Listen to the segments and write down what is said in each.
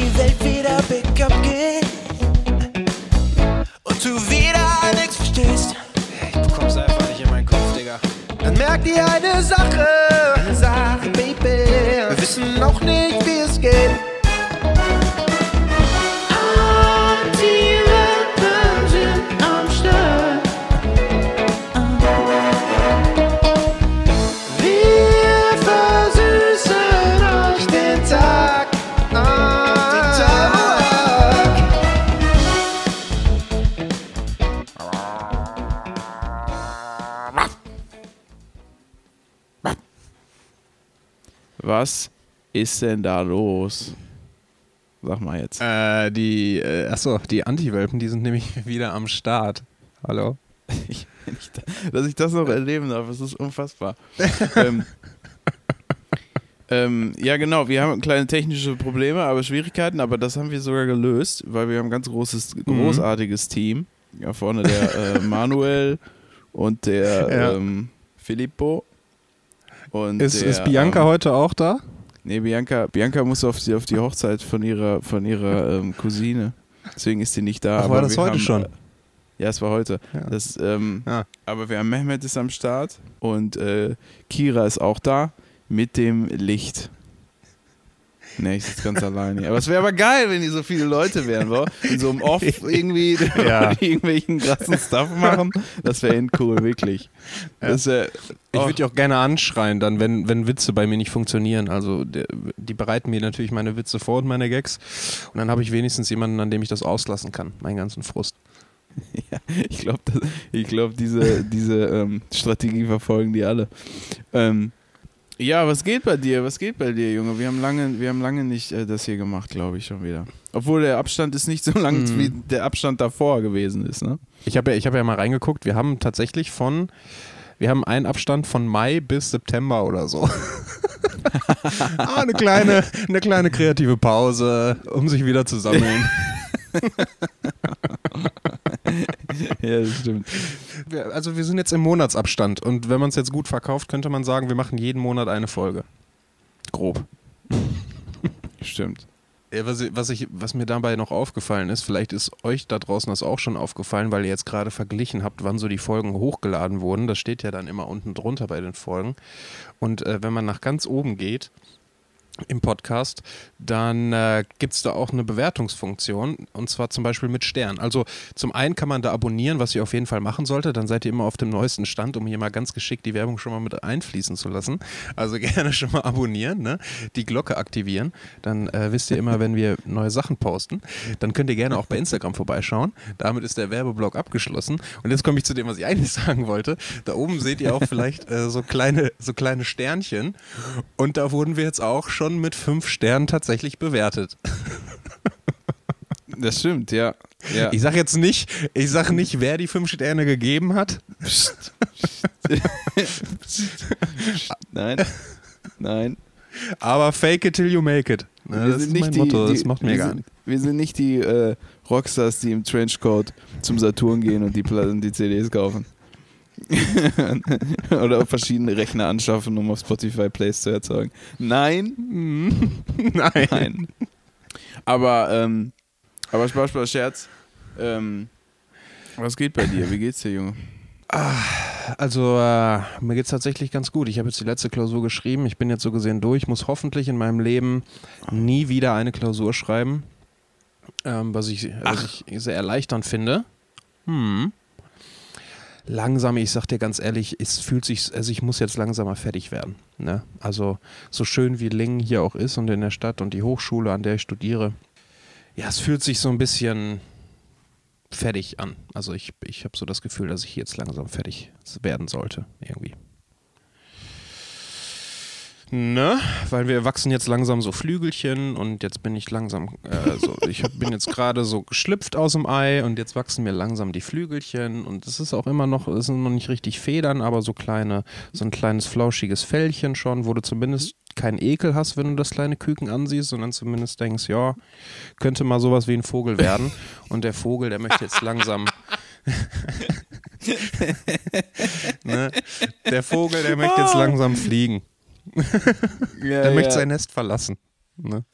die Welt wieder bergab geht und du wieder nichts verstehst, Ich bekomm's einfach nicht in meinen Kopf, Digga. dann merk dir eine Sache, eine Sache, Baby. Wir wissen noch nicht, wie es geht. Ist denn da los? Sag mal jetzt. Äh, die, äh, achso, die Anti-Welpen, die sind nämlich wieder am Start. Hallo? Ich, dass ich das noch erleben darf, das ist unfassbar. ähm, ähm, ja, genau, wir haben kleine technische Probleme, aber Schwierigkeiten, aber das haben wir sogar gelöst, weil wir haben ein ganz großes, großartiges Team. Ja, vorne der äh, Manuel und der Ja. ähm, Filippo. Und Ist, der, ist Bianca ähm, heute auch da? Nee, Bianca, Bianca muss auf die, auf die Hochzeit von ihrer, von ihrer ähm, Cousine. Deswegen ist sie nicht da. Ach, aber war das heute haben, schon? Äh, ja, es war heute. Ja. Das, ähm, Ja. Aber wir haben Mehmet ist am Start und äh, Kira ist auch da mit dem Licht. Nee, ich sitze ganz alleine. Aber es wäre aber geil, wenn die so viele Leute wären, wa? In so einem Off irgendwie Ja. irgendwelchen krassen Stuff machen. Das wäre cool, wirklich. Das wär, Ich oh, würde die auch gerne anschreien, dann, wenn, wenn Witze bei mir nicht funktionieren. Also der, die bereiten mir natürlich meine Witze vor und meine Gags. Und dann habe ich wenigstens jemanden, an dem ich das auslassen kann, meinen ganzen Frust. Ja, ich glaube, glaub, diese, diese ähm, Strategie verfolgen die alle. Ähm, ja, was geht bei dir? Was geht bei dir, Junge? Wir haben lange, wir haben lange nicht äh, das hier gemacht, glaube ich, schon wieder. Obwohl der Abstand ist nicht so lang, Mhm. wie der Abstand davor gewesen ist, ne? Ich habe ja, ich hab ja mal reingeguckt, wir haben tatsächlich von, wir haben einen Abstand von Mai bis September oder so. ah, eine kleine, eine kleine kreative Pause, um sich wieder zu sammeln. ja, das stimmt. Also wir sind jetzt im Monatsabstand und wenn man es jetzt gut verkauft, könnte man sagen, wir machen jeden Monat eine Folge. Grob. Stimmt. Ja, was, ich- was, ich, was mir dabei noch aufgefallen ist, vielleicht ist euch da draußen das auch schon aufgefallen, weil ihr jetzt gerade verglichen habt, wann so die Folgen hochgeladen wurden. Das steht ja dann immer unten drunter bei den Folgen. Und äh, wenn man nach ganz oben geht im Podcast, dann äh, gibt es da auch eine Bewertungsfunktion und zwar zum Beispiel mit Stern. Also zum einen kann man da abonnieren, was ihr auf jeden Fall machen solltet, dann seid ihr immer auf dem neuesten Stand, um hier mal ganz geschickt die Werbung schon mal mit einfließen zu lassen. Also gerne schon mal abonnieren, ne? die Glocke aktivieren, dann äh, wisst ihr immer, wenn wir neue Sachen posten. Dann könnt ihr gerne auch bei Instagram vorbeischauen. Damit ist der Werbeblock abgeschlossen. Und jetzt komme ich zu dem, was ich eigentlich sagen wollte. Da oben seht ihr auch vielleicht äh, so, kleine, so kleine Sternchen. Und da wurden wir jetzt auch schon mit fünf Sternen tatsächlich bewertet. Das stimmt, ja. ja. Ich sage jetzt nicht, ich sage nicht, wer die fünf Sterne gegeben hat. Nein. Nein. Aber fake it till you make it. Ne, das ist mein Motto, das macht mir wir gar sind, nicht. Wir sind nicht die äh, Rockstars, die im Trenchcoat zum Saturn gehen und die, Pla- und die CDs kaufen. Oder verschiedene Rechner anschaffen, um auf Spotify Plays zu erzeugen. Nein, Nein. nein. Aber, ähm, aber Spaß, Spaß, Scherz. Ähm, was geht bei dir? Wie geht's dir, Junge? Also äh, mir geht es tatsächlich ganz gut. Ich habe jetzt die letzte Klausur geschrieben. Ich bin jetzt so gesehen durch. Muss hoffentlich in meinem Leben nie wieder eine Klausur schreiben. Ähm, was, ich, was ich sehr erleichternd finde. Hm. Langsam, ich sag dir ganz ehrlich, es fühlt sich, also ich muss jetzt langsamer fertig werden. Ne? Also so schön wie Lingen hier auch ist und in der Stadt und die Hochschule, an der ich studiere, ja, es fühlt sich so ein bisschen fertig an. Also ich, ich habe so das Gefühl, dass ich jetzt langsam fertig werden sollte, irgendwie. Ne? Weil wir wachsen jetzt langsam so Flügelchen und jetzt bin ich langsam, äh, so, ich hab, bin jetzt gerade so geschlüpft aus dem Ei und jetzt wachsen mir langsam die Flügelchen und es ist auch immer noch, es sind noch nicht richtig Federn, aber so kleine, so ein kleines flauschiges Fellchen schon, wo du zumindest keinen Ekel hast, wenn du das kleine Küken ansiehst, sondern zumindest denkst, ja, könnte mal sowas wie ein Vogel werden. Und der Vogel, der möchte jetzt langsam. ne? Der Vogel, der möchte jetzt langsam fliegen. Ja, Der möchte sein Nest verlassen. Ne?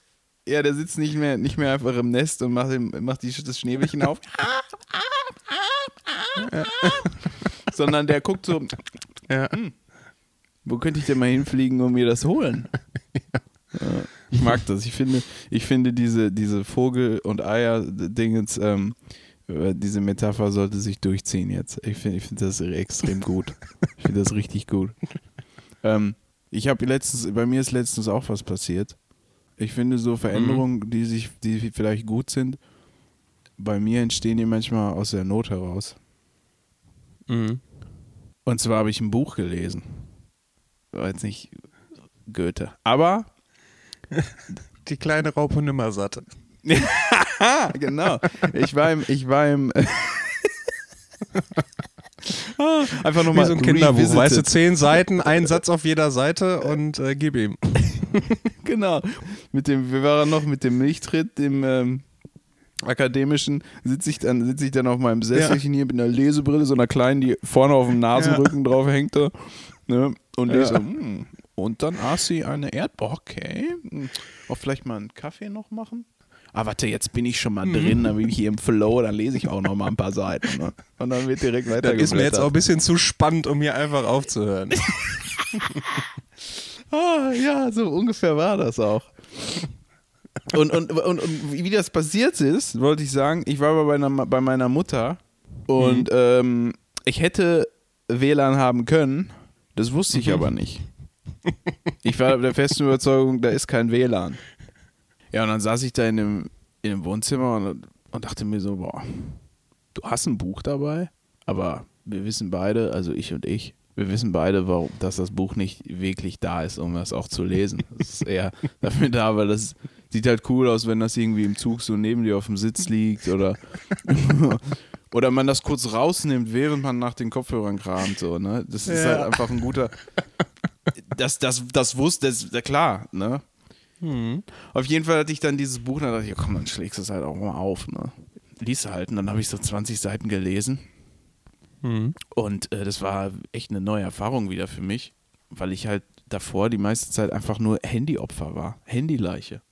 Ja, der sitzt nicht mehr, nicht mehr einfach im Nest und macht, macht die, das Schnäbelchen auf. Sondern der guckt so, Ja. wo könnte ich denn mal hinfliegen und mir das holen? Ja, ich mag das. Ich finde, ich finde diese, diese Vogel- und Eier-Dingens, ähm, äh, diese Metapher sollte sich durchziehen jetzt. Ich finde ich finde das extrem gut. Ich finde das richtig gut. Ähm, ich habe letztens, bei mir ist letztens auch was passiert. Ich finde so Veränderungen, die sich, die vielleicht gut sind, bei mir entstehen die manchmal aus der Not heraus. Mhm. Und zwar habe ich ein Buch gelesen. War jetzt nicht Goethe. Aber, Die kleine Raupe Nimmersatt. ah, genau. Ich war im, ich war im, einfach Wie nochmal so ein Kinderbuch, revisited. weißt du, zehn Seiten, ein Satz auf jeder Seite und äh, gib ihm. Genau. Mit dem, wir waren noch mit dem Milchtritt, dem ähm, akademischen, sitze ich, dann, sitz ich dann auf meinem Sesselchen hier mit einer Lesebrille, so einer kleinen, die vorne auf dem Nasenrücken drauf hängt. Da, ne? Und Ja. lese, hm. und dann aß sie eine Erdbeere. Okay. Hm. Auch vielleicht mal einen Kaffee noch machen? Ah, warte, jetzt bin ich schon mal drin, dann bin ich hier im Flow, dann lese ich auch noch mal ein paar Seiten. Ne? Und dann wird direkt weiter Das ist mir jetzt auch ein bisschen zu spannend, um hier einfach aufzuhören. Ah, ja, so ungefähr war das auch. Und, und, und, und wie das passiert ist, wollte ich sagen, ich war bei meiner, bei meiner Mutter und ähm, ich hätte WLAN haben können, das wusste ich aber nicht. Ich war der festen Überzeugung, da ist kein WLAN. Ja, und dann saß ich da in dem, in dem Wohnzimmer und, und dachte mir so, boah, du hast ein Buch dabei, aber wir wissen beide, also ich und ich, wir wissen beide, warum, dass das Buch nicht wirklich da ist, um das auch zu lesen. Es ist eher dafür da, weil das sieht halt cool aus, wenn das irgendwie im Zug so neben dir auf dem Sitz liegt oder oder man das kurz rausnimmt, während man nach den Kopfhörern kramt. So, ne? Das ist Ja. halt einfach ein guter. Das, das, das wusste, das, klar, ne? Auf jeden Fall hatte ich dann dieses Buch und dann dachte ich, ja, komm, dann schlägst du es halt auch mal auf, ne? Lies halt und dann habe ich so 20 Seiten gelesen. Und äh, das war echt eine neue Erfahrung wieder für mich, weil ich halt davor die meiste Zeit einfach nur Handyopfer war. Handyleiche.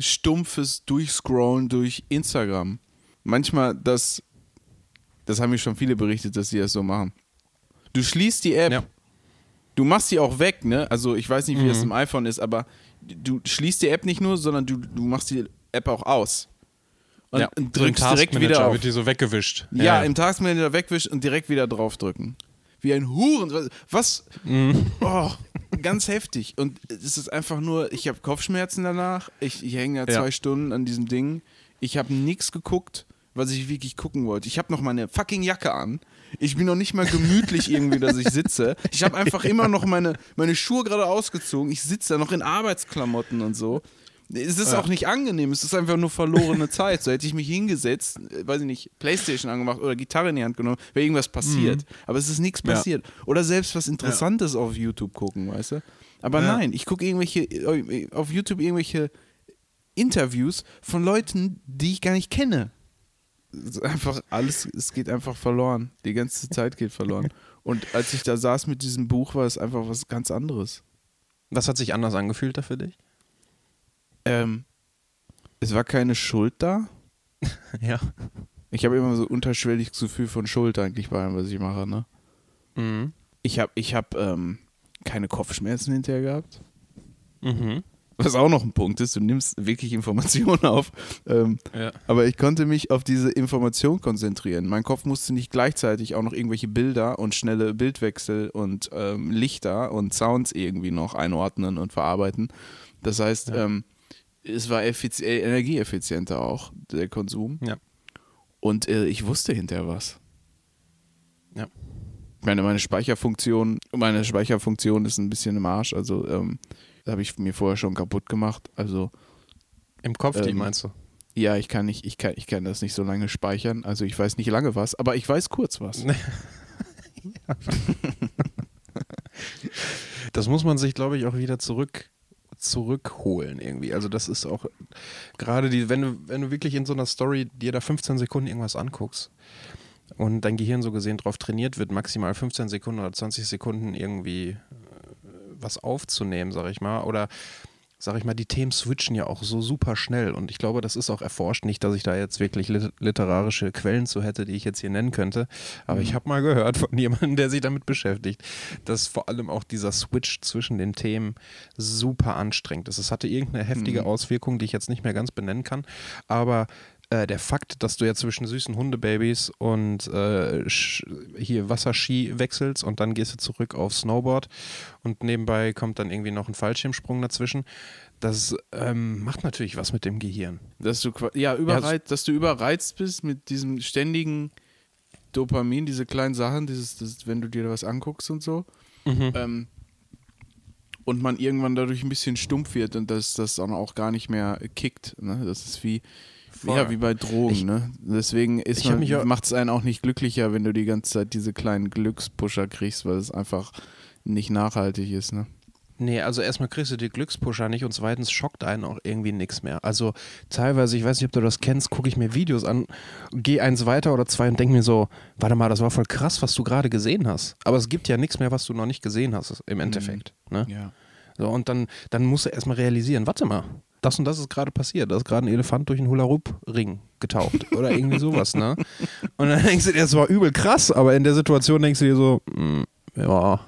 Stumpfes Durchscrollen durch Instagram. Manchmal das, das haben mir schon viele berichtet, dass sie das so machen. Du schließt die App, Ja. du machst sie auch weg, ne? Also ich weiß nicht, wie das im iPhone ist, aber du schließt die App nicht nur, sondern du, du machst die App auch aus. Und, ja. und So drückst direkt wieder auf. wird die so weggewischt. Ja, im Taskmanager wegwischen und direkt wieder draufdrücken. Wie ein Huren. Was? Oh, ganz heftig. Und es ist einfach nur, ich habe Kopfschmerzen danach. Ich, ich hänge ja Ja. zwei Stunden an diesem Ding. Ich habe nichts geguckt, was ich wirklich gucken wollte. Ich habe noch meine fucking Jacke an. Ich bin noch nicht mal gemütlich irgendwie, dass ich sitze. Ich habe einfach immer noch meine, meine Schuhe gerade ausgezogen. Ich sitze da noch in Arbeitsklamotten und so. Es ist auch nicht angenehm, es ist einfach nur verlorene Zeit. So hätte ich mich hingesetzt, äh, weiß ich nicht, Playstation angemacht oder Gitarre in die Hand genommen, wäre irgendwas passiert. Aber es ist nichts Ja. passiert. Oder selbst was Interessantes auf YouTube gucken, weißt du? Aber Ja. nein, ich gucke irgendwelche, äh, auf YouTube irgendwelche Interviews von Leuten, die ich gar nicht kenne. Einfach alles, es geht einfach verloren. Die ganze Zeit geht verloren. Und als ich da saß mit diesem Buch, war es einfach was ganz anderes. Was hat sich anders angefühlt da für dich? Ähm, es war keine Schuld da. Ja. Ich habe immer so unterschwelliges Gefühl von Schuld eigentlich bei allem, was ich mache. Ne? Mhm. Ich habe ich hab, ähm, keine Kopfschmerzen hinterher gehabt. Mhm. Was auch noch ein Punkt ist, du nimmst wirklich Informationen auf. Ähm, Ja. aber ich konnte mich auf diese Information konzentrieren. Mein Kopf musste nicht gleichzeitig auch noch irgendwelche Bilder und schnelle Bildwechsel und ähm, Lichter und Sounds irgendwie noch einordnen und verarbeiten. Das heißt, Ja. ähm, es war äh, energieeffizienter auch, der Konsum. Ja. Und äh, ich wusste hinterher was. Ja. Ich meine, meine Speicherfunktion, meine Speicherfunktion ist ein bisschen im Arsch. Also ähm, habe ich mir vorher schon kaputt gemacht. Also Im Kopf, die Ähm, meinst du? ja, ich kann nicht, ich kann, ich kann das nicht so lange speichern. Also ich weiß nicht lange was, aber ich weiß kurz was. Das muss man sich, glaube ich, auch wieder zurück zurückholen irgendwie. Also das ist auch gerade die, wenn du, wenn du wirklich in so einer Story dir da 15 Sekunden irgendwas anguckst und dein Gehirn so gesehen drauf trainiert wird, maximal 15 Sekunden oder 20 Sekunden irgendwie was aufzunehmen, sag ich mal, oder sag ich mal, die Themen switchen ja auch so super schnell und ich glaube, das ist auch erforscht. Nicht, dass ich da jetzt wirklich lit literarische Quellen zu hätte, die ich jetzt hier nennen könnte, aber Mhm. ich habe mal gehört von jemandem, der sich damit beschäftigt, dass vor allem auch dieser Switch zwischen den Themen super anstrengend ist. Es hatte irgendeine heftige Mhm. Auswirkung, die ich jetzt nicht mehr ganz benennen kann, aber äh, der Fakt, dass du ja zwischen süßen Hundebabys und äh, hier Wasserski wechselst und dann gehst du zurück auf Snowboard und nebenbei kommt dann irgendwie noch ein Fallschirmsprung dazwischen, das ähm, macht natürlich was mit dem Gehirn. Dass du ja, überreizt, dass du überreizt bist mit diesem ständigen Dopamin, diese kleinen Sachen, dieses, das, wenn du dir was anguckst und so. Ähm, und man irgendwann dadurch ein bisschen stumpf wird und dass das dann auch gar nicht mehr kickt. Ne? Das ist wie, Voll. ja, wie bei Drogen. Ich- ne? Deswegen macht es einen auch nicht glücklicher, wenn du die ganze Zeit diese kleinen Glückspusher kriegst, weil es einfach nicht nachhaltig ist. Ne? Nee, also erstmal kriegst du die Glückspusher nicht und zweitens schockt einen auch irgendwie nichts mehr. Also teilweise, ich weiß nicht, ob du das kennst, gucke ich mir Videos an, gehe eins weiter oder zwei und denke mir so, warte mal, das war voll krass, was du gerade gesehen hast. Aber es gibt ja nichts mehr, was du noch nicht gesehen hast, im Endeffekt. Ne? Ja. So, und dann, dann musst du erstmal realisieren, warte mal, das und das ist gerade passiert. Da ist gerade ein Elefant durch einen Hula-Hoop-Ring getaucht oder irgendwie sowas, ne? Und dann denkst du dir, das war übel krass, aber in der Situation denkst du dir so, mm, ja,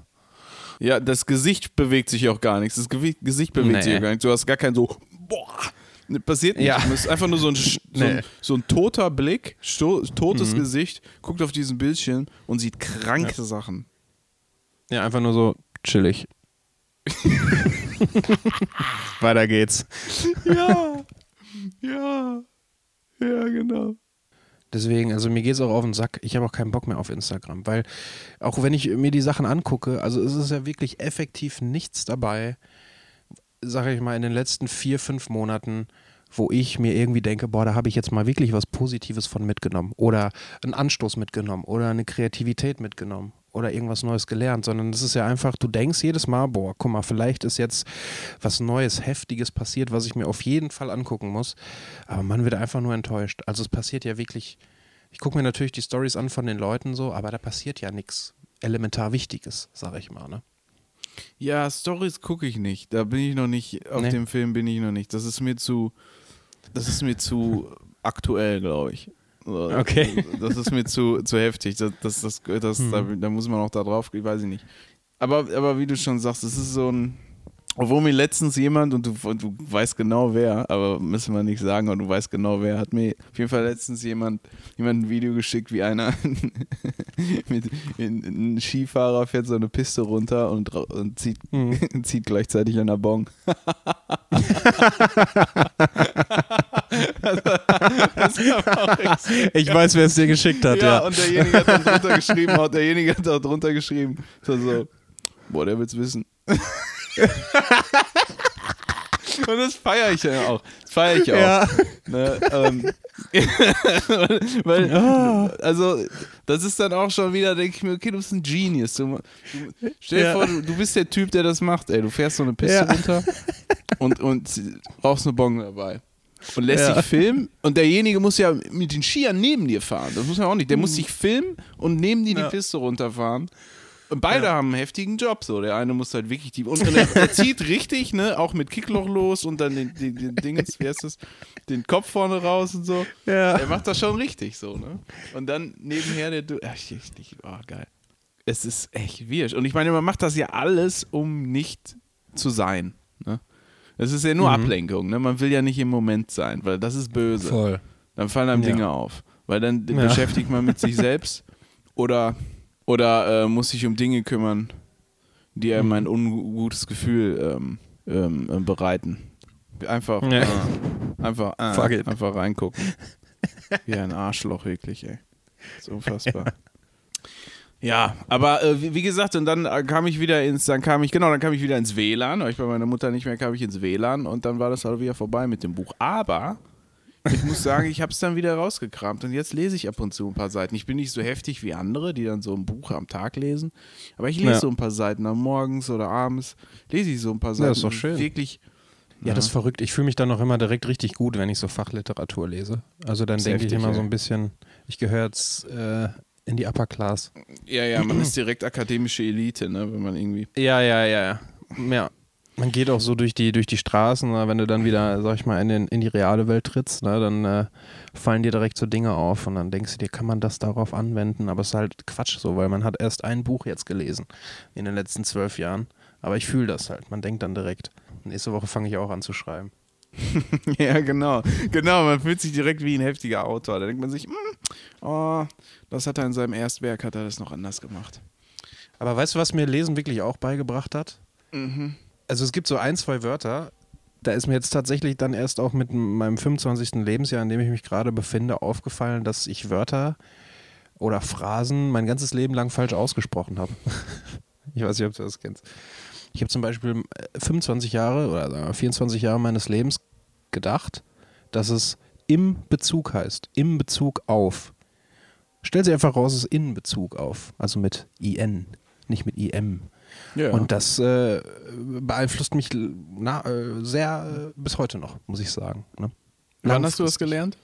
Ja, das Gesicht bewegt sich auch gar nichts. Das Gesicht bewegt Nee. sich auch gar nichts. Du hast gar kein so, boah, ne, passiert nicht. Ja. Es ist einfach nur so ein, so, Nee. ein, so ein toter Blick, sto totes Mhm. Gesicht, guckt auf diesen Bildschirm und sieht kranke Sachen. ja, einfach nur so chillig. Weiter geht's. Ja, ja, ja, genau. Deswegen, also mir geht's auch auf den Sack. Ich habe auch keinen Bock mehr auf Instagram, weil auch wenn ich mir die Sachen angucke, also es ist ja wirklich effektiv nichts dabei, sage ich mal, in den letzten vier, fünf Monaten, wo ich mir irgendwie denke, boah, da habe ich jetzt mal wirklich was Positives von mitgenommen oder einen Anstoß mitgenommen oder eine Kreativität mitgenommen oder irgendwas Neues gelernt, sondern das ist ja einfach, du denkst jedes Mal, boah, guck mal, vielleicht ist jetzt was Neues, Heftiges passiert, was ich mir auf jeden Fall angucken muss, aber man wird einfach nur enttäuscht. Also es passiert ja wirklich, ich gucke mir natürlich die Stories an von den Leuten so, aber da passiert ja nichts elementar Wichtiges, sage ich mal, ne? Ja, Stories gucke ich nicht. Da bin ich noch nicht, auf Nee. dem Film bin ich noch nicht. Das ist mir zu, das ist mir zu aktuell, glaube ich. So, Okay. Das ist mir zu, zu heftig. Das, das, das, das, da, da muss man auch da drauf, ich weiß ich nicht. Aber, aber wie du schon sagst, es ist so ein, obwohl mir letztens jemand, und du, und du weißt genau wer, aber müssen wir nicht sagen, aber du weißt genau wer, hat mir auf jeden Fall letztens jemand, jemand ein Video geschickt, wie einer mit, ein Skifahrer fährt so eine Piste runter und, und zieht, zieht gleichzeitig an der Bong. das war auch extrem Ich weiß, wer es dir geschickt hat, ja, und derjenige hat dann drunter geschrieben, hat derjenige hat da drunter geschrieben, so, so, boah, der will's wissen. und das feiere ich ja auch. Das feiere ich auch. Ja. Ne, ähm, weil, also, das ist dann auch schon wieder, denke ich mir, okay, du bist ein Genius. Du, du, stell dir Ja. vor, du, du bist der Typ, der das macht, ey. Du fährst so eine Piste runter und, und brauchst eine Bong dabei. Und lässt dich filmen und derjenige muss ja mit den Skiern neben dir fahren. Das muss man auch nicht. Der Mhm. muss sich filmen und neben dir die. Piste runterfahren. Und beide haben einen heftigen Job. So, der eine muss halt wirklich die. Und, er, er zieht richtig, ne, auch mit Kickloch los und dann den, den, den Dingens, wie heißt das, den Kopf vorne raus und so. Ja. Er macht das schon richtig so, ne? Und dann nebenher der du. Ach, ich, ich, oh, geil. Es ist echt wirsch. Und ich meine, man macht das ja alles, um nicht zu sein. Ne? Es ist ja nur Ablenkung, ne? Man will ja nicht im Moment sein, weil das ist böse. Voll. Dann fallen einem Ja. Dinge auf. Weil dann Ja. beschäftigt man mit sich selbst oder, oder äh, muss sich um Dinge kümmern, die einem Mhm. ein ungutes Gefühl ähm, ähm, äh, bereiten. Einfach, Ja. äh, einfach, äh, einfach reingucken. Wie ein Arschloch, wirklich, ey. ist unfassbar. Ja, aber äh, wie, wie gesagt, und dann äh, kam ich wieder ins, dann kam ich, genau, dann kam ich wieder ins WLAN, weil ich bei meiner Mutter nicht mehr kam ich ins WLAN und dann war das halt wieder vorbei mit dem Buch. Aber ich muss sagen, ich habe es dann wieder rausgekramt und jetzt lese ich ab und zu ein paar Seiten. Ich bin nicht so heftig wie andere, die dann so ein Buch am Tag lesen, aber ich lese Ja. so ein paar Seiten am morgens oder abends, lese ich so ein paar Seiten. ist doch schön. Wirklich. Ja, das ist verrückt. Ich fühle mich dann auch immer direkt richtig gut, wenn ich so Fachliteratur lese. Also dann denke ich immer ey. so ein bisschen, ich gehöre jetzt äh, in die Upper Class. Ja, ja, man ist direkt akademische Elite, ne, wenn man irgendwie. Ja, ja, ja, ja. Ja, Man geht auch so durch die, durch die Straßen, ne, wenn du dann wieder, sag ich mal, in, den, in die reale Welt trittst, ne, dann äh, fallen dir direkt so Dinge auf und dann denkst du dir, kann man das darauf anwenden? Aber es ist halt Quatsch so, weil man hat erst ein Buch jetzt gelesen in den letzten zwölf Jahren. Aber ich fühle das halt. Man denkt dann direkt. Nächste Woche fange ich auch an zu schreiben. ja, genau. Genau, man fühlt sich direkt wie ein heftiger Autor. Da denkt man sich, mm, oh, das hat er in seinem Erstwerk, hat er das noch anders gemacht. Aber weißt du, was mir Lesen wirklich auch beigebracht hat? Mhm. Also es gibt so ein, zwei Wörter, da ist mir jetzt tatsächlich dann erst auch mit meinem 25. Lebensjahr, in dem ich mich gerade befinde, aufgefallen, dass ich Wörter oder Phrasen mein ganzes Leben lang falsch ausgesprochen habe. ich weiß nicht, ob du das kennst. Ich habe zum Beispiel 25 Jahre oder 24 Jahre meines Lebens gedacht, dass es im Bezug heißt, im Bezug auf. Stellt sich einfach raus, es ist in Bezug auf, also mit IN, nicht mit IM. Ja. Und das äh, beeinflusst mich na, äh, sehr äh, bis heute noch, muss ich sagen. Ne? Wann hast du das gelernt?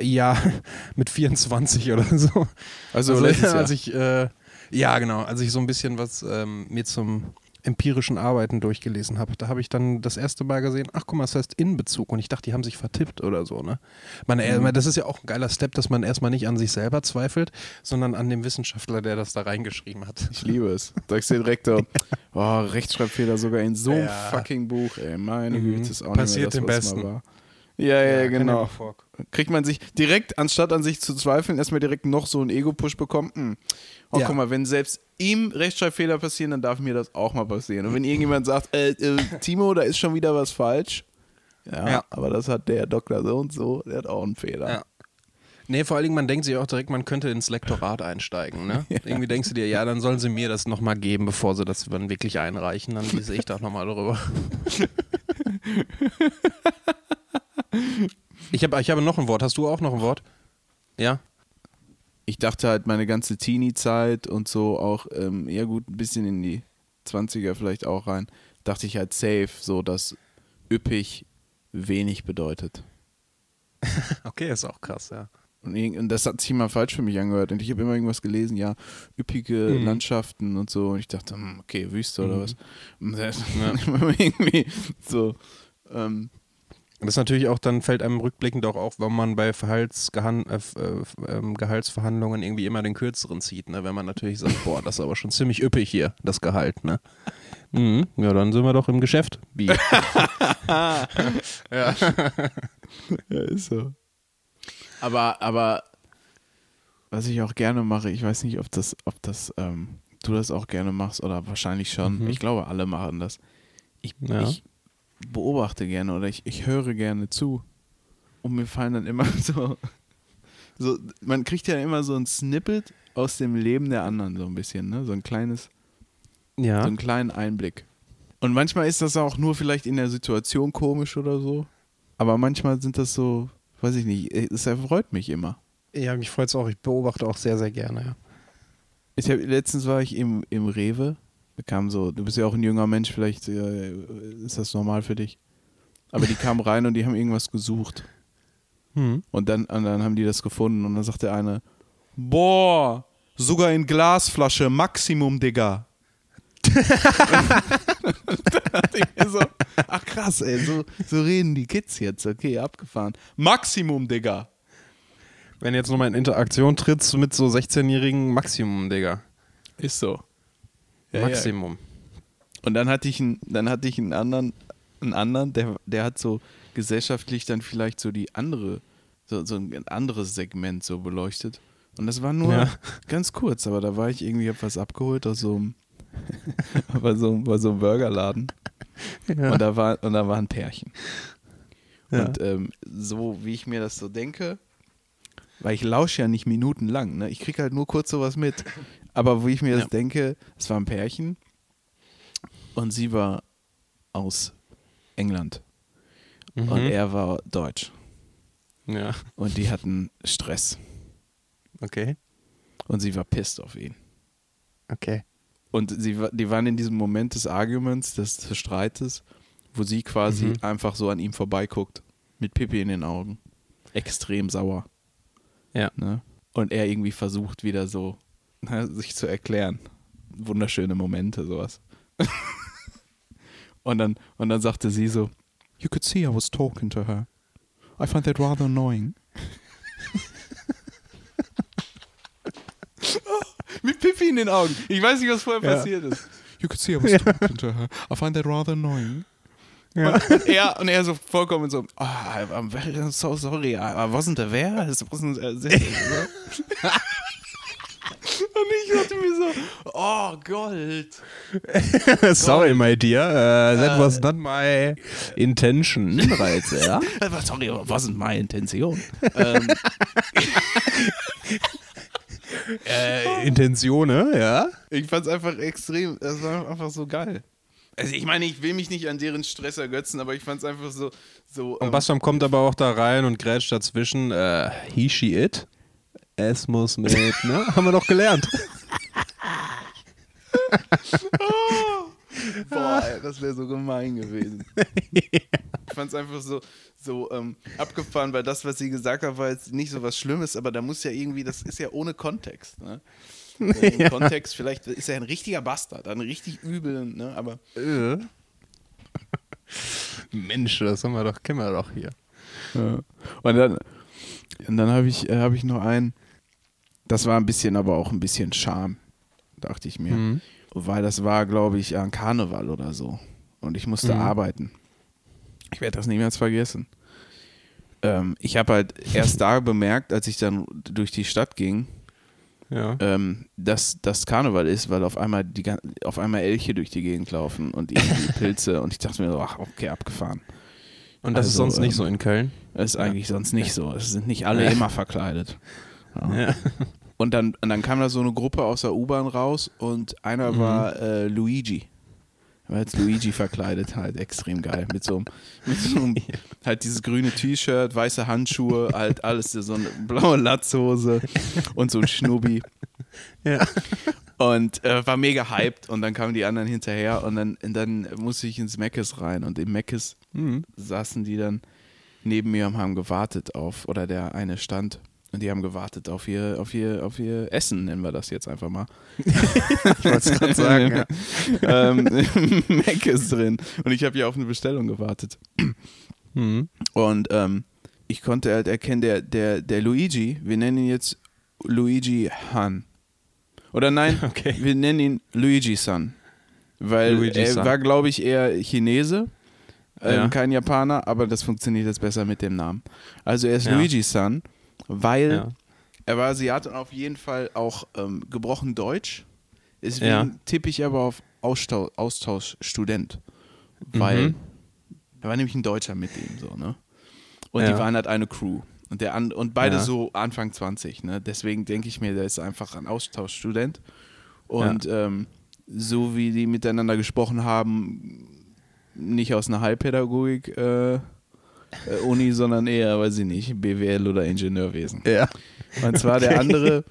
Ja, mit 24 oder so. Also, Also, als ich, äh, ja genau, als ich so ein bisschen was ähm, mir zum empirischen Arbeiten durchgelesen habe, da habe ich dann das erste Mal gesehen, ach guck mal, das heißt in Bezug und ich dachte, die haben sich vertippt oder so, ne? Man, äh, Mhm. Das ist ja auch ein geiler Step, dass man erstmal nicht an sich selber zweifelt, sondern an dem Wissenschaftler, der das da reingeschrieben hat. Ich liebe es. Da ich sehe direkt so, oh, Rechtschreibfehler sogar in so einem Ja. fucking Buch, ey. Meine Mhm. Güte, ist auch Passiert nicht mehr das, was Besten. mal war. Ja, ja, kann genau. Kriegt man sich direkt, anstatt an sich zu zweifeln, erstmal direkt noch so einen Ego-Push bekommen. Hm. Oh, Ja. guck mal, wenn selbst ihm Rechtschreibfehler passieren, dann darf mir das auch mal passieren. Und wenn irgendjemand sagt, äh, äh, Timo, da ist schon wieder was falsch. Ja, Ja. aber das hat der Doktor so und so, der hat auch einen Fehler. Ja. Nee, vor allen Dingen, man denkt sich auch direkt, man könnte ins Lektorat einsteigen. Ne? Irgendwie denkst du dir, ja, dann sollen sie mir das nochmal geben, bevor sie das dann wirklich einreichen. Dann lese ich da nochmal drüber. ich habe ich habe noch ein Wort. Hast du auch noch ein Wort? Ja? Ich dachte halt meine ganze Teenie-Zeit und so auch, ähm, ja gut, ein bisschen in die 20er vielleicht auch rein, dachte ich halt safe, so dass üppig wenig bedeutet. Okay, ist auch krass, ja. Und, das hat sich immer falsch für mich angehört. Und ich habe immer irgendwas gelesen, ja, üppige Mhm. Landschaften und so. Und ich dachte, hm, okay, Wüste oder Mhm. was. Und das- irgendwie so. Ähm, das ist natürlich auch, dann fällt einem rückblickend auch auf, wenn man bei Verhaltsgehan äh, äh, ähm, Gehaltsverhandlungen irgendwie immer den kürzeren zieht, ne? Wenn man natürlich sagt, boah, das ist aber schon ziemlich üppig hier, das Gehalt, ne? Mhm. Ja, dann sind wir doch im Geschäft. Wie? ja. Ja, ist so. Aber, aber was ich auch gerne mache, ich weiß nicht, ob das, ob das, ähm, du das auch gerne machst oder wahrscheinlich schon. Mhm. Ich glaube, alle machen das. Ich, Ja. ich beobachte gerne oder ich, ich höre gerne zu. Und mir fallen dann immer so, so, man kriegt ja immer so ein Snippet aus dem Leben der anderen, so ein bisschen, ne? So ein kleines, Ja. so einen kleinen Einblick. Und manchmal ist das auch nur vielleicht in der Situation komisch oder so. Aber manchmal sind das so, weiß ich nicht, es erfreut mich immer. Ja, mich freut es auch. Ich beobachte auch sehr, sehr gerne, ja. Ich hab, letztens war ich im, im Rewe. Da kam so, du bist ja auch ein junger Mensch, vielleicht äh, ist das normal für dich. Aber die kamen rein und die haben irgendwas gesucht. Hm. Und dann, und dann haben die das gefunden und dann sagt der eine, boah, sogar in Glasflasche, Maximum, Digga. da dachte ich mir so, ach krass, ey, so, so reden die Kids jetzt, okay, abgefahren. Maximum, Digga. Wenn du jetzt nochmal in Interaktion trittst mit so 16-jährigen Maximum, Digga. Ist so. Ja, ja. Maximum. Und dann hatte ich einen, dann hatte ich einen anderen, einen anderen, der, der hat so gesellschaftlich dann vielleicht so die andere, so, so ein anderes Segment so beleuchtet. Und das war nur Ja. ganz kurz, aber da war ich irgendwie, hab was abgeholt aus so einem, bei so, bei so einem Burgerladen. Ja. Und da war, und da war ein Pärchen. Ja. Und ähm, so wie ich mir das so denke, weil ich lausche ja nicht minutenlang, ne? Ich krieg halt nur kurz sowas mit. Aber wie ich mir das Ja. denke, es war ein Pärchen und sie war aus England Mhm. und er war deutsch. Ja, Und die hatten Stress. okay. Und sie war pissed auf ihn. Okay. Und sie, die waren in diesem Moment des Arguments, des, des Streites, wo sie quasi Mhm. einfach so an ihm vorbeiguckt, mit Pippi in den Augen. Extrem sauer. Ja. Ne? Und er irgendwie versucht wieder so, sich zu erklären. Wunderschöne Momente, sowas. Und dann, und dann sagte sie so, You could see I was talking to her. I find that rather annoying. Mit Pippi in den Augen. Ich weiß nicht, was vorher Ja. passiert ist. You could see I was talking to her. I find that rather annoying. Ja. Und, er, und er so vollkommen so, oh, I'm very so sorry, I wasn't aware. It wasn't, uh, und ich dachte mir so, oh Gold. Sorry, my dear. Uh, that was not my intention. Reize, ja? Sorry, wasn't my Intention. ähm, äh, Intentione, ja? ich fand's einfach extrem, das war einfach so geil. Also ich meine, ich will mich nicht an deren Stress ergötzen, aber ich fand's einfach so, so Und ähm, Bassam kommt aber auch da rein und grätscht dazwischen. Äh, he, she, it. Es muss mit, ne? Haben wir doch gelernt. Boah, ey, das wäre so gemein gewesen. Ich fand es einfach so, so ähm, abgefahren, weil das, was sie gesagt hat, war jetzt nicht so was Schlimmes, aber da muss ja irgendwie, das ist ja ohne Kontext. Ne? Im Kontext, vielleicht ist er ein richtiger Bastard, ein richtig übel, ne? aber Äh. Mensch, das haben wir doch, kennen wir doch hier. Ja. Und dann, und dann habe ich, äh, hab ich noch einen, das war ein bisschen, aber auch ein bisschen Scham, dachte ich mir. Mhm. Weil das war, glaube ich, an Karneval oder so. Und ich musste Mhm. arbeiten. Ich werde das niemals vergessen. Ähm, ich habe halt erst da bemerkt, als ich dann durch die Stadt ging, Ja. ähm, dass das Karneval ist, weil auf einmal die auf einmal Elche durch die Gegend laufen und irgendwie Pilze und ich dachte mir so, ach, okay, abgefahren. Und das ist also, sonst nicht ähm, so in Köln. Das ist eigentlich sonst nicht so. Es sind nicht alle Ja. immer verkleidet. Ja. Ja. Und dann, und dann kam da so eine Gruppe aus der U-Bahn raus und einer Mhm. war äh, Luigi. Er war als Luigi verkleidet, halt extrem geil. Mit so einem, mit so einem halt dieses grüne T-Shirt, weiße Handschuhe, halt alles, so eine blaue Latzhose und so ein Schnubbi. Ja. Und äh, war mega hyped und dann kamen die anderen hinterher und dann, und dann musste ich ins Meckes rein und im Meckes Mhm. saßen die dann neben mir und haben gewartet auf, oder der eine stand und die haben gewartet auf ihr, auf ihr, auf ihr Essen, nennen wir das jetzt einfach mal. Ich wollte es gerade sagen. Ja. ähm, Mac ist drin und ich habe ja auf eine Bestellung gewartet. Mhm. Und ähm, ich konnte halt erkennen, der, der, der Luigi, wir nennen ihn jetzt Luigi Han. Oder nein, Okay. wir nennen ihn Luigi-san. Weil er Luigi-san. war, glaube ich, eher Chinese, ähm, Ja. kein Japaner, aber das funktioniert jetzt besser mit dem Namen. Also er ist Ja. Luigi-san, weil Ja. er war Asiat und auf jeden Fall auch ähm, gebrochen Deutsch. Deswegen Ja. tippe ich aber auf Austausch, Austauschstudent. Weil Mhm. er war nämlich ein Deutscher mit ihm so, ne? Und Ja. die waren halt eine Crew. Und, der an, und beide Ja. so Anfang 20, ne? Deswegen denke ich mir, der ist einfach ein Austauschstudent. Und ähm, so wie die miteinander gesprochen haben, nicht aus einer Heilpädagogik äh, Uni, sondern eher, weiß ich nicht, BWL oder Ingenieurwesen. Ja. Und zwar der andere,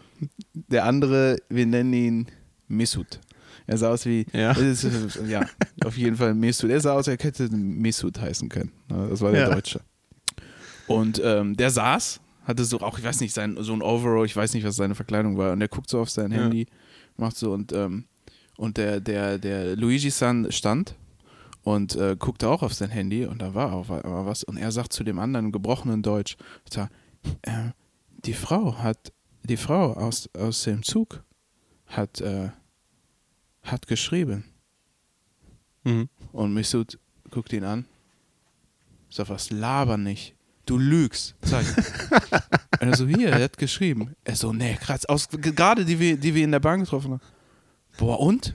der andere, wir nennen ihn Misut. Er sah aus wie, Ja. ist, ja, auf jeden Fall Mesut. Er sah aus, er hätte Mesut heißen können. Ja, Das war der Ja. Deutsche. Und ähm, der saß, hatte so auch, ich weiß nicht, sein, so ein Overall, ich weiß nicht, was seine Verkleidung war. Und der guckt so auf sein Ja. Handy, macht so und, ähm, und der, der, der Luigi-san stand und äh, guckte auch auf sein Handy und da war auch wa- war was. Und er sagt zu dem anderen gebrochenen Deutsch, sagt, äh, die Frau hat, die Frau aus, aus dem Zug hat, äh, hat geschrieben. Mhm. Und Misut guckt ihn an. Sagt, was laber nicht. Du lügst. Sag ich. er so, hier, er hat geschrieben. Er so, nee, krass. Aus, gerade die wir, die wir in der Bahn getroffen haben. Boah, und?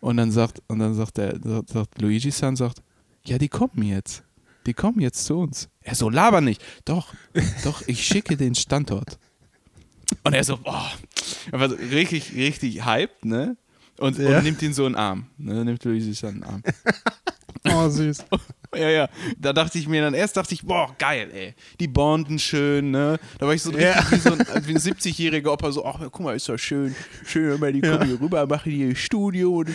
Und dann sagt, und dann sagt der, sagt, sagt Luigi-san, sagt, ja, die kommen jetzt. Die kommen jetzt zu uns. Er so, laber nicht. Doch, doch, ich schicke den Standort. Und er so, boah. Er war so richtig, richtig hyped, ne? Und, Ja. und nimmt ihn so in den Arm. Ne? Nimmt Luigi-san in den Arm. Oh, süß. Ja, ja. Da dachte ich mir dann, erst dachte ich, boah, geil, ey. Die bonden schön, ne? Da war ich so Ja. wie so ein, wie ein 70-jähriger Opa, so, ach, guck mal, ist doch schön. Schön, immer die kommen hier rüber, machen hier Studio und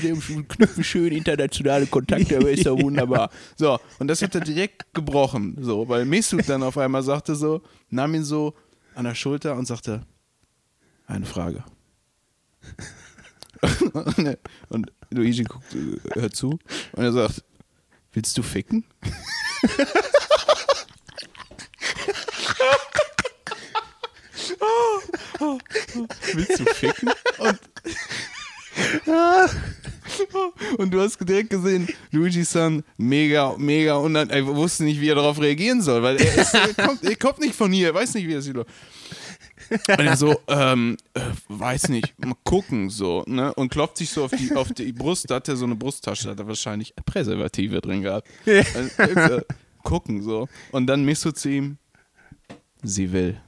knüpfen schön internationale Kontakte, aber ist doch wunderbar. So, und das hat er direkt gebrochen, so, weil Mesut dann auf einmal sagte so, nahm ihn so an der Schulter und sagte, eine Frage. und Luigi guckt, äh, hört zu und er sagt, Willst du ficken? Willst du ficken? Und, und du hast direkt gesehen, Luigi-san, mega, mega, und dann, er wusste nicht, wie er darauf reagieren soll, weil er, ist, er, kommt, er kommt nicht von hier, er weiß nicht, wie er sieht. Und er so, ähm, äh, weiß nicht, mal gucken, so, ne? Und klopft sich so auf die, auf die Brust, da hat er so eine Brusttasche, da hat er wahrscheinlich Präservative drin gehabt. Also, gucken, so. Und dann misst du zu ihm, sie will.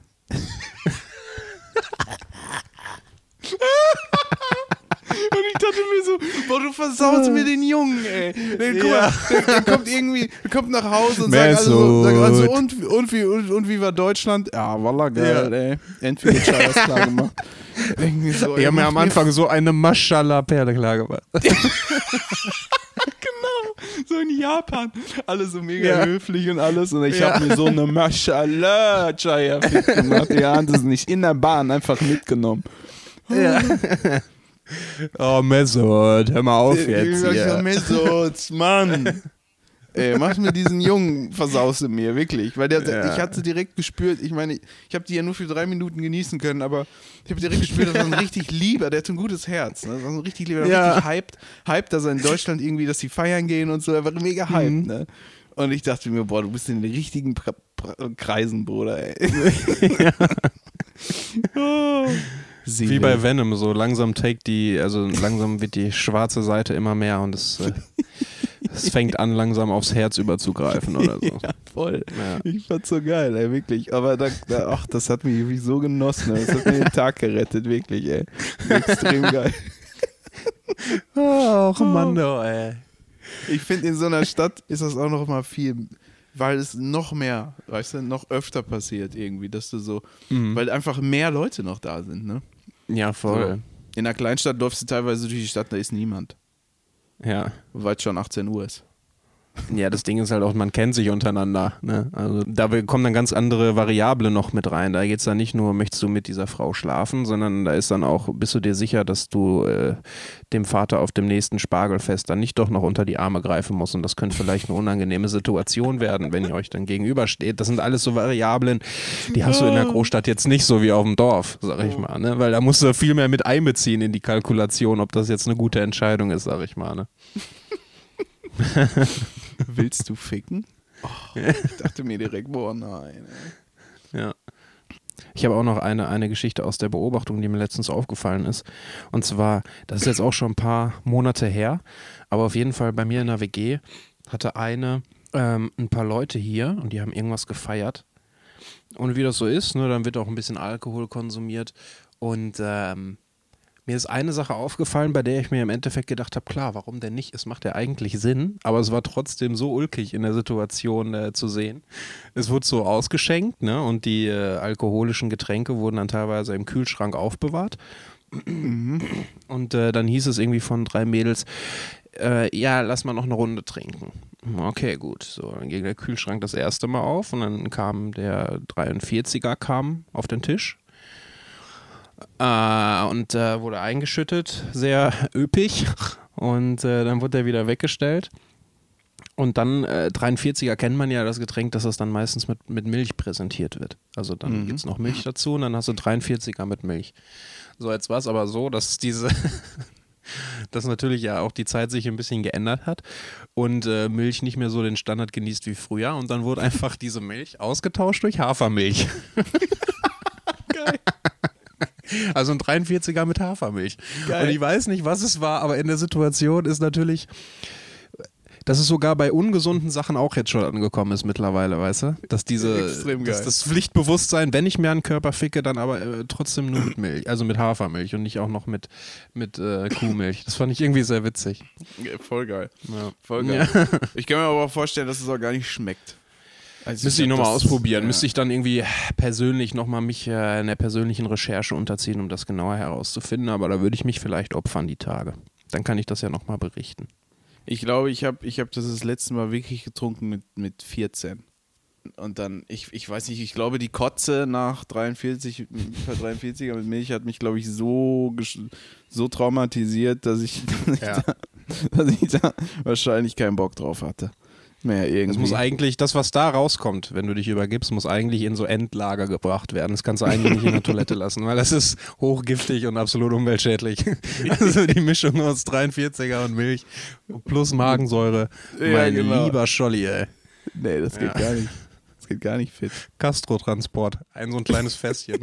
Und ich dachte mir so, boah, du versaust mir den Jungen, ey. Der, guck mal, der, der kommt irgendwie, der kommt nach Hause und sagt also, sagt also und, und, wie, und, und wie war Deutschland? Ja, wallah, geil, ey. Entweder alles klar gemacht. Irgendwie so, Die haben mir am Anfang so eine Maschallah-Perle klar gemacht. genau, so in Japan. Alle so mega Ja. höflich und alles. Und ich Ja. habe mir so eine Mashallah Chaya gemacht. Die haben das nicht in der Bahn einfach mitgenommen. Ja. Oh, Mesut, hör mal auf jetzt. Ich Hier. Mesut, Mann. Ey, mach mir diesen Jungen, versauße mir, wirklich. Weil der, Ja. ich hatte direkt gespürt, ich meine, ich habe die ja nur für drei Minuten genießen können, aber ich habe direkt gespürt, das war ein richtig lieber, der hat ein gutes Herz. Ne? Das war so ein richtig lieber, der war Ja. richtig hyped, hyped, dass er in Deutschland irgendwie, dass die feiern gehen und so, er war mega hyped. Mhm. Ne? Und ich dachte mir, boah, du bist in den richtigen pra pra Kreisen, Bruder, ey. Oh. Sie Wie bei. Venom, so langsam take die, also langsam wird die schwarze Seite immer mehr und es, äh, es fängt an, langsam aufs Herz überzugreifen oder so. Ja, voll. Ja. Ich fand's so geil, ey, wirklich. Aber da, da, ach, das hat mich irgendwie so genossen. Das hat mir den Tag gerettet, wirklich, ey. Extrem geil. Ach, Mando, ey. Ich finde, in so einer Stadt ist das auch noch mal viel, weil es noch mehr, weißt du, noch öfter passiert irgendwie, dass du so, Mhm. weil einfach mehr Leute noch da sind, ne? Ja, voll. In einer Kleinstadt läufst du teilweise durch die Stadt, da ist niemand, Ja. weil es schon 18 Uhr ist. Ja, das Ding ist halt auch, man kennt sich untereinander. Ne? Also da kommen dann ganz andere Variablen noch mit rein. Da geht es dann nicht nur, möchtest du mit dieser Frau schlafen, sondern da ist dann auch, bist du dir sicher, dass du äh, dem Vater auf dem nächsten Spargelfest dann nicht doch noch unter die Arme greifen musst. Und das könnte vielleicht eine unangenehme Situation werden, wenn ihr euch dann gegenübersteht. Das sind alles so Variablen, die hast du in der Großstadt jetzt nicht so wie auf dem Dorf, sag ich mal. Ne? Weil da musst du viel mehr mit einbeziehen in die Kalkulation, ob das jetzt eine gute Entscheidung ist, sag ich mal. Ne? Willst du ficken? Oh, ich dachte mir direkt, boah, nein. Ey. Ja. Ich habe auch noch eine, eine Geschichte aus der Beobachtung, die mir letztens aufgefallen ist. Und zwar, das ist jetzt auch schon ein paar Monate her, aber auf jeden Fall bei mir in der WG hatte eine ähm, ein paar Leute hier und die haben irgendwas gefeiert. Und wie das so ist, ne, dann wird auch ein bisschen Alkohol konsumiert. Und ähm, mir ist eine Sache aufgefallen, bei der ich mir im Endeffekt gedacht habe, klar, warum denn nicht? Es macht ja eigentlich Sinn, aber es war trotzdem so ulkig in der Situation äh, zu sehen. Es wurde so ausgeschenkt, ne? Und die äh, alkoholischen Getränke wurden dann teilweise im Kühlschrank aufbewahrt. Und äh, dann hieß es irgendwie von drei Mädels, äh, ja, lass mal noch eine Runde trinken. Okay, gut. So, dann ging der Kühlschrank das erste Mal auf und dann kam der 43er kam auf den Tisch. Äh, und äh, wurde eingeschüttet, sehr üppig. Und äh, dann wurde er wieder weggestellt. Und dann, äh, 43er kennt man ja das Getränk, dass das dann meistens mit, mit Milch präsentiert wird. Also dann Mhm. gibt es noch Milch dazu und dann hast du 43er mit Milch. So, jetzt war es aber so, dass diese, dass natürlich ja auch die Zeit sich ein bisschen geändert hat und äh, Milch nicht mehr so den Standard genießt wie früher. Und dann wurde einfach diese Milch ausgetauscht durch Hafermilch. Geil. Also ein 43er mit Hafermilch. Geil. Und ich weiß nicht, was es war, aber in der Situation ist natürlich, dass es sogar bei ungesunden Sachen auch jetzt schon angekommen ist mittlerweile, weißt du? Dass diese, dass das Pflichtbewusstsein, wenn ich mir einen Körper ficke, dann aber äh, trotzdem nur mit Milch, also mit Hafermilch und nicht auch noch mit, mit äh, Kuhmilch. Das fand ich irgendwie sehr witzig. Ja, voll geil. Ja. Voll geil. Ich kann mir aber auch vorstellen, dass es auch gar nicht schmeckt. Also Müsste ich nochmal ausprobieren. ja. Müsste ich dann irgendwie persönlich nochmal mich äh, in der persönlichen Recherche unterziehen, um das genauer herauszufinden. Aber da würde ich mich vielleicht opfern, die Tage. Dann kann ich das ja nochmal berichten. Ich glaube, ich habe ich hab das das letzte Mal wirklich getrunken mit, mit 14. Und dann, ich, ich weiß nicht, ich glaube, die Kotze nach 43, bei 43er mit Milch hat mich, glaube ich, so, so traumatisiert, dass ich, dass, Ja. ich da, dass ich da wahrscheinlich keinen Bock drauf hatte. Mehr irgendwie. Das muss eigentlich, das, was da rauskommt, wenn du dich übergibst, muss eigentlich in so Endlager gebracht werden. Das kannst du eigentlich nicht in der Toilette lassen, weil das ist hochgiftig und absolut umweltschädlich. Also die Mischung aus 43er und Milch plus Magensäure. Ja, mein genau. lieber Scholli, ey. nee, das geht Ja. gar nicht. Das geht gar nicht fit. Castro-Transport. Ein so ein kleines Fässchen.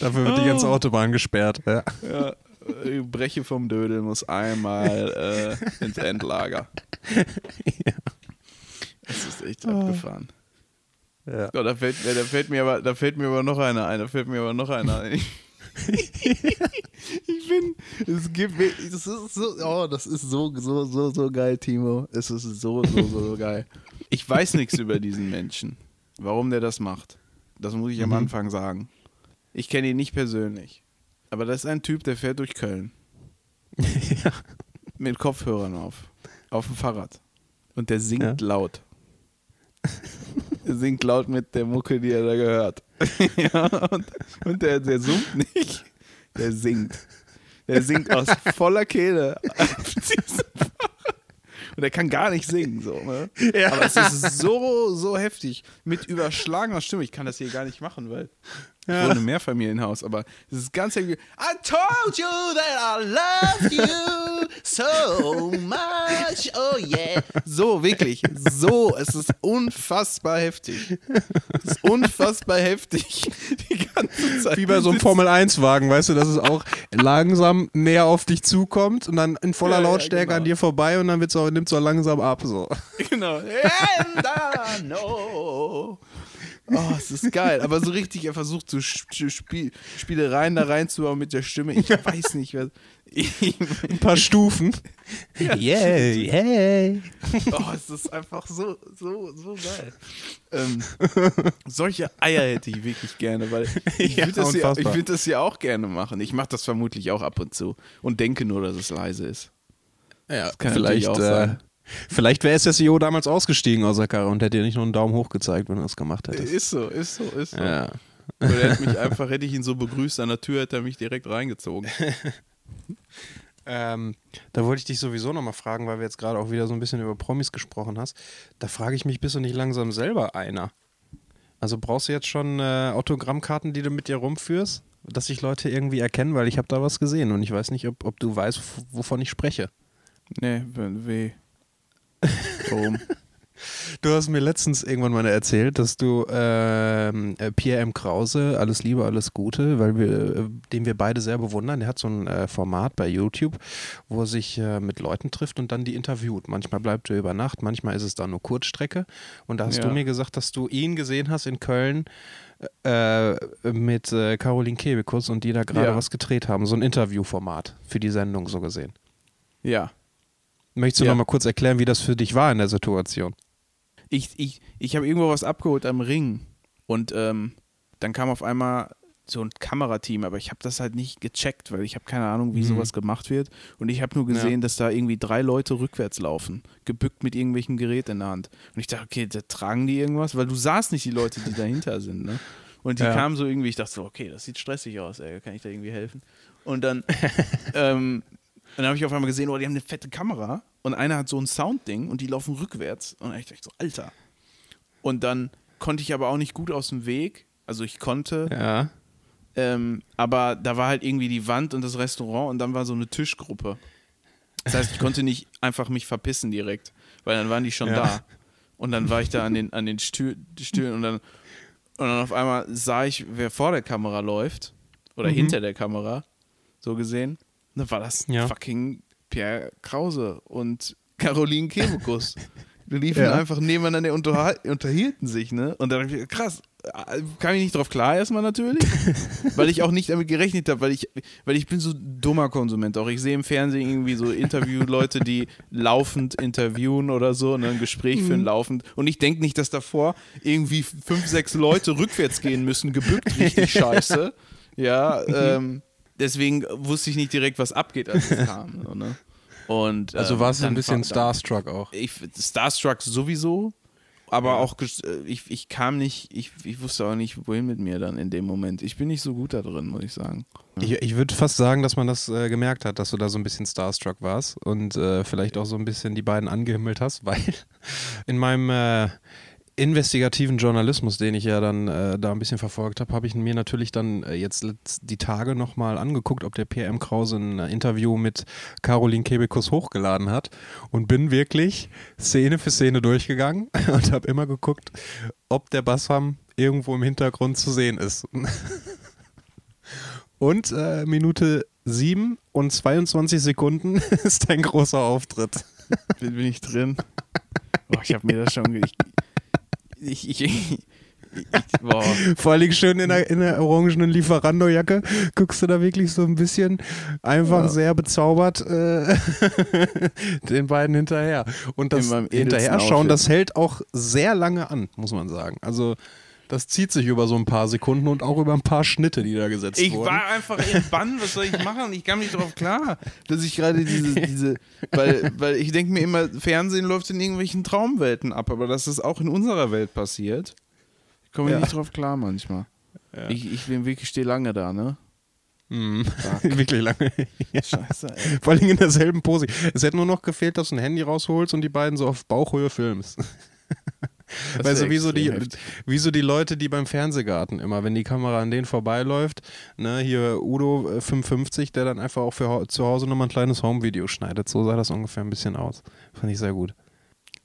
Dafür wird die ganze Autobahn gesperrt. Ja. Ja, Breche vom Dödel muss einmal äh, ins Endlager. Das ist echt abgefahren. Ja. Oh, da, fällt, mir- da, fällt mir aber, da fällt mir aber noch einer ein. Da fällt mir aber noch einer ein. ich bin, es gibt, das ist so, oh, das ist so, so, so, so geil, Timo. Es ist so, so, so, so geil. Ich weiß nichts über diesen Menschen, warum der das macht. Das muss ich am Mhm. Anfang sagen. Ich kenne ihn nicht persönlich. Aber das ist ein Typ, der fährt durch Köln. Mit Kopfhörern auf. Auf dem Fahrrad. Und der singt Ja. laut. Er singt laut mit der Mucke, die er da gehört. ja, und, und der, der summt nicht. Der singt. Der singt aus voller Kehle. auf diesem Fahrrad. Und er kann gar nicht singen, so, ne? Aber es ist so, so heftig. Mit überschlagener Stimme. Ich kann das hier gar nicht machen, weil ich wohne im Mehrfamilienhaus, aber es ist ganz heftig. I told you that I loved you so much. Oh yeah. So, wirklich. So. Es ist unfassbar heftig. Es ist unfassbar heftig. Die ganze Zeit. Wie bei so einem Formel-1-Wagen, weißt du, dass es auch langsam näher auf dich zukommt und dann in voller Ja, ja, Lautstärke genau. an dir vorbei und dann auch, nimmt's auch langsam ab. So. Genau. And I know. Oh, es ist geil. Aber so richtig, er versucht so Sp Spiel Spielereien da reinzuhauen mit der Stimme. Ich weiß nicht, was. Ein paar Stufen. Yeah, yeah. oh, es ist einfach so, so, so geil. Ähm, solche Eier hätte ich wirklich gerne, weil ich Ja, würde das, ja, ich würd das ja auch gerne machen. Ich mache das vermutlich auch ab und zu und denke nur, dass es leise ist. Ja, kann vielleicht, äh. Vielleicht wäre SSIO damals ausgestiegen aus der Karre und hätte dir nicht nur einen Daumen hoch gezeigt, wenn du das gemacht hättest. Ist so, ist so, ist so. Ja. Oder er hätte mich einfach, hätte ich ihn so begrüßt an der Tür, hätte er mich direkt reingezogen. Ähm, da wollte ich dich sowieso nochmal fragen, weil wir jetzt gerade auch wieder so ein bisschen über Promis gesprochen hast. Da frage ich mich, bist du nicht langsam selber einer? Also brauchst du jetzt schon äh, Autogrammkarten, die du mit dir rumführst, dass sich Leute irgendwie erkennen, weil ich habe da was gesehen und ich weiß nicht, ob, ob du weißt, wovon ich spreche. Nee, weh. Warum? Du hast mir letztens irgendwann mal erzählt, dass du ähm, äh, Pierre M. Krause, alles Liebe, alles Gute, weil wir, äh, den wir beide sehr bewundern. Der hat so ein äh, Format bei YouTube, wo er sich äh, mit Leuten trifft und dann die interviewt. Manchmal bleibt er über Nacht, manchmal ist es dann nur Kurzstrecke. Und da hast Ja. du mir gesagt, dass du ihn gesehen hast in Köln äh, mit äh, Caroline Kebekus und die da gerade Ja. was gedreht haben. So ein Interviewformat für die Sendung so gesehen. Ja. Möchtest du Ja. noch mal kurz erklären, wie das für dich war in der Situation? Ich, ich, ich habe irgendwo was abgeholt am Ring und ähm, dann kam auf einmal so ein Kamerateam, aber ich habe das halt nicht gecheckt, weil ich habe keine Ahnung, wie Mhm. sowas gemacht wird. Und ich habe nur Ja. gesehen, dass da irgendwie drei Leute rückwärts laufen, gebückt mit irgendwelchen Geräten in der Hand. Und ich dachte, okay, da tragen die irgendwas, weil du sahst nicht die Leute, die dahinter sind, ne? Und die Ja. kamen so irgendwie, ich dachte so, okay, das sieht stressig aus, ey, kann ich da irgendwie helfen? Und dann, ähm, dann habe ich auf einmal gesehen, oh, die haben eine fette Kamera und einer hat so ein Soundding und die laufen rückwärts. Und dann ich dachte so, Alter. Und dann konnte ich aber auch nicht gut aus dem Weg. Also ich konnte, Ja. ähm, aber da war halt irgendwie die Wand und das Restaurant und dann war so eine Tischgruppe. Das heißt, ich konnte nicht einfach mich verpissen direkt, weil dann waren die schon Ja. da. Und dann war ich da an den, an den Stühl, Stühlen und dann, und dann auf einmal sah ich, wer vor der Kamera läuft oder Mhm. hinter der Kamera, so gesehen. Dann war das Ja. fucking Pierre Krause und Caroline Kebekus. Die liefen Ja. einfach nebeneinander und unterhielten sich, ne? Und dann ich, krass, kam ich nicht drauf klar erstmal natürlich, weil ich auch nicht damit gerechnet habe, weil ich, weil ich bin so dummer Konsument auch. Ich sehe im Fernsehen irgendwie so Interview-Leute, die laufend interviewen oder so und ein Gespräch führen laufend. Und ich denke nicht, dass davor irgendwie fünf, sechs Leute rückwärts gehen müssen, gebückt, richtig scheiße. Ja, ähm, deswegen wusste ich nicht direkt, was abgeht, als es kam. So, ne? Und, Also ähm, warst du ein bisschen starstruck auch. ich, Starstruck sowieso. aber auch, ges- äh, ich, ich kam nicht, ich, ich wusste auch nicht, wohin mit mir dann in dem Moment. Ich bin nicht so gut da drin, muss ich sagen. Ich, ich würde fast sagen, dass man das äh, gemerkt hat, dass du da so ein bisschen starstruck warst und äh, vielleicht auch so ein bisschen die beiden angehimmelt hast, weil in meinem äh, investigativen Journalismus, den ich ja dann äh, da ein bisschen verfolgt habe, habe ich mir natürlich dann äh, jetzt die Tage nochmal angeguckt, ob der PM Krause ein äh, Interview mit Caroline Kebekus hochgeladen hat und bin wirklich Szene für Szene durchgegangen und habe immer geguckt, ob der Bassam irgendwo im Hintergrund zu sehen ist. Und äh, Minute 7 und 22 Sekunden ist ein großer Auftritt. Bin, bin ich drin? Boah, ich habe mir das schon. Ich, ich, ich, ich, boah. Vor allem schön in der, in der orangenen Lieferando-Jacke guckst du da wirklich so ein bisschen einfach Ja. sehr bezaubert äh, den beiden hinterher. Und das Hinterherschauen, Outfit. das hält auch sehr lange an, muss man sagen. Also das zieht sich über so ein paar Sekunden und auch über ein paar Schnitte, die da gesetzt Ich wurden. war einfach im Bann, was soll ich machen? Ich kam nicht drauf klar, dass ich gerade diese, diese, weil, weil ich denke mir immer, Fernsehen läuft in irgendwelchen Traumwelten ab, aber dass das auch in unserer Welt passiert, ich komme Ja. nicht drauf klar manchmal. Ja. Ich, ich bin wirklich, stehe lange da, ne? Mhm. Fuck. Wirklich lange. Scheiße, ey. Vor allem in derselben Pose. Es hätte nur noch gefehlt, dass du ein Handy rausholst und die beiden so auf Bauchhöhe filmst. Wär du, wie so, die, heftig. wie so die Leute, die beim Fernsehgarten immer, wenn die Kamera an denen vorbeiläuft, ne, hier Udo äh, 550, der dann einfach auch für zu Hause nochmal ein kleines Home-Video schneidet. So sah das ungefähr ein bisschen aus. Fand ich sehr gut.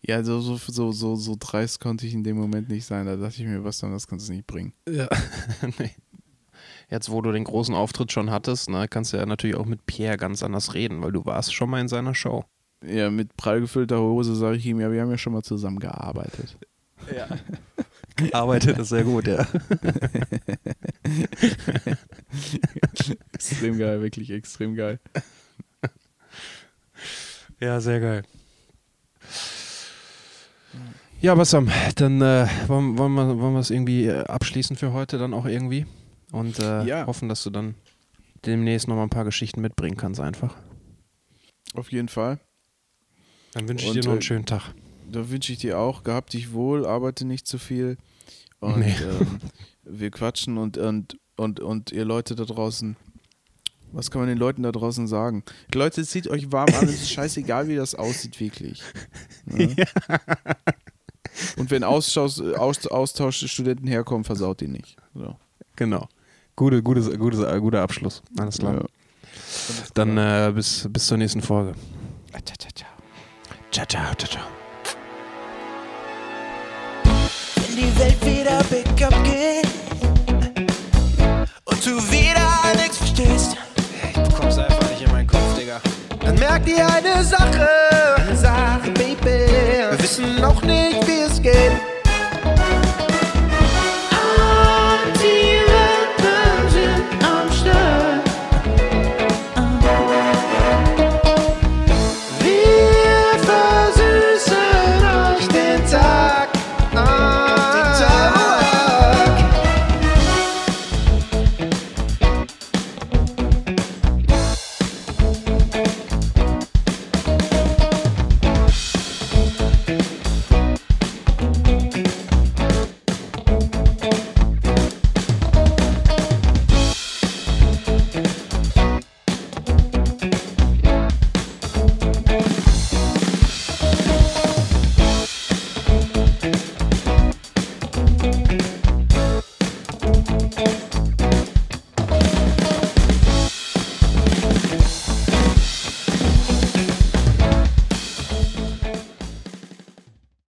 Ja, so, so, so, so, so dreist konnte ich in dem Moment nicht sein. Da dachte ich mir, was dann, das kannst du nicht bringen. Ja. nee. Jetzt, wo du den großen Auftritt schon hattest, ne, kannst du ja natürlich auch mit Pierre ganz anders reden, weil du warst schon mal in seiner Show. Ja, mit prall gefüllter Hose sage ich ihm, ja, wir haben ja schon mal zusammen gearbeitet. Ja. Arbeitet ist sehr gut, ja. extrem geil, wirklich extrem geil. Ja, sehr geil. Ja, Bassam, dann äh, wollen, wollen wir wollen wir es irgendwie äh, abschließen für heute dann auch irgendwie und äh, Ja. hoffen, dass du dann demnächst nochmal ein paar Geschichten mitbringen kannst einfach. Auf jeden Fall. Dann wünsche ich Und, dir noch einen äh, schönen Tag. Da wünsche ich dir auch, gehabt dich wohl, arbeite nicht zu viel. Und Nee. ähm, wir quatschen und, und, und, und ihr Leute da draußen, was kann man den Leuten da draußen sagen? Leute, zieht euch warm an, es ist scheißegal, wie das aussieht, wirklich. Ne? Und wenn Austausch, Aus, Austauschstudenten herkommen, versaut die nicht. So. Genau. Gute, gutes, gutes, äh, guter Abschluss. Alles klar. Ja. Dann äh, bis, bis zur nächsten Folge. Ciao, ciao, ciao, ciao. Wenn die Welt wieder bergab geht und du wieder nichts verstehst, Ich bekomm's einfach nicht in meinen Kopf, Digga. dann merk dir eine Sache,